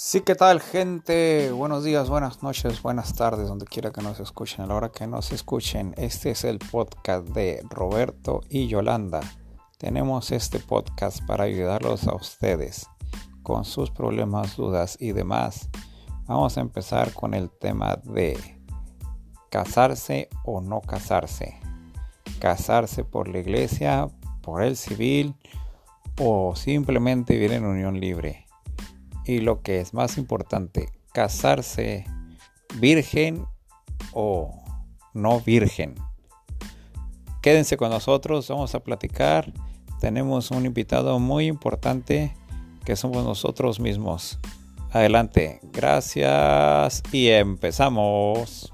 Sí, ¿qué tal gente? Buenos días, buenas noches, buenas tardes, donde quiera que nos escuchen, a la hora que nos escuchen. Este es el podcast de Roberto y Yolanda. Tenemos este podcast para ayudarlos a ustedes con sus problemas, dudas y demás. Vamos a empezar con el tema de casarse o no casarse. Casarse por la iglesia, por el civil o simplemente vivir en unión libre y lo que es más importante, casarse virgen o no virgen. Quédense con nosotros, vamos a platicar. Tenemos un invitado muy importante que somos nosotros mismos. Adelante, gracias y empezamos.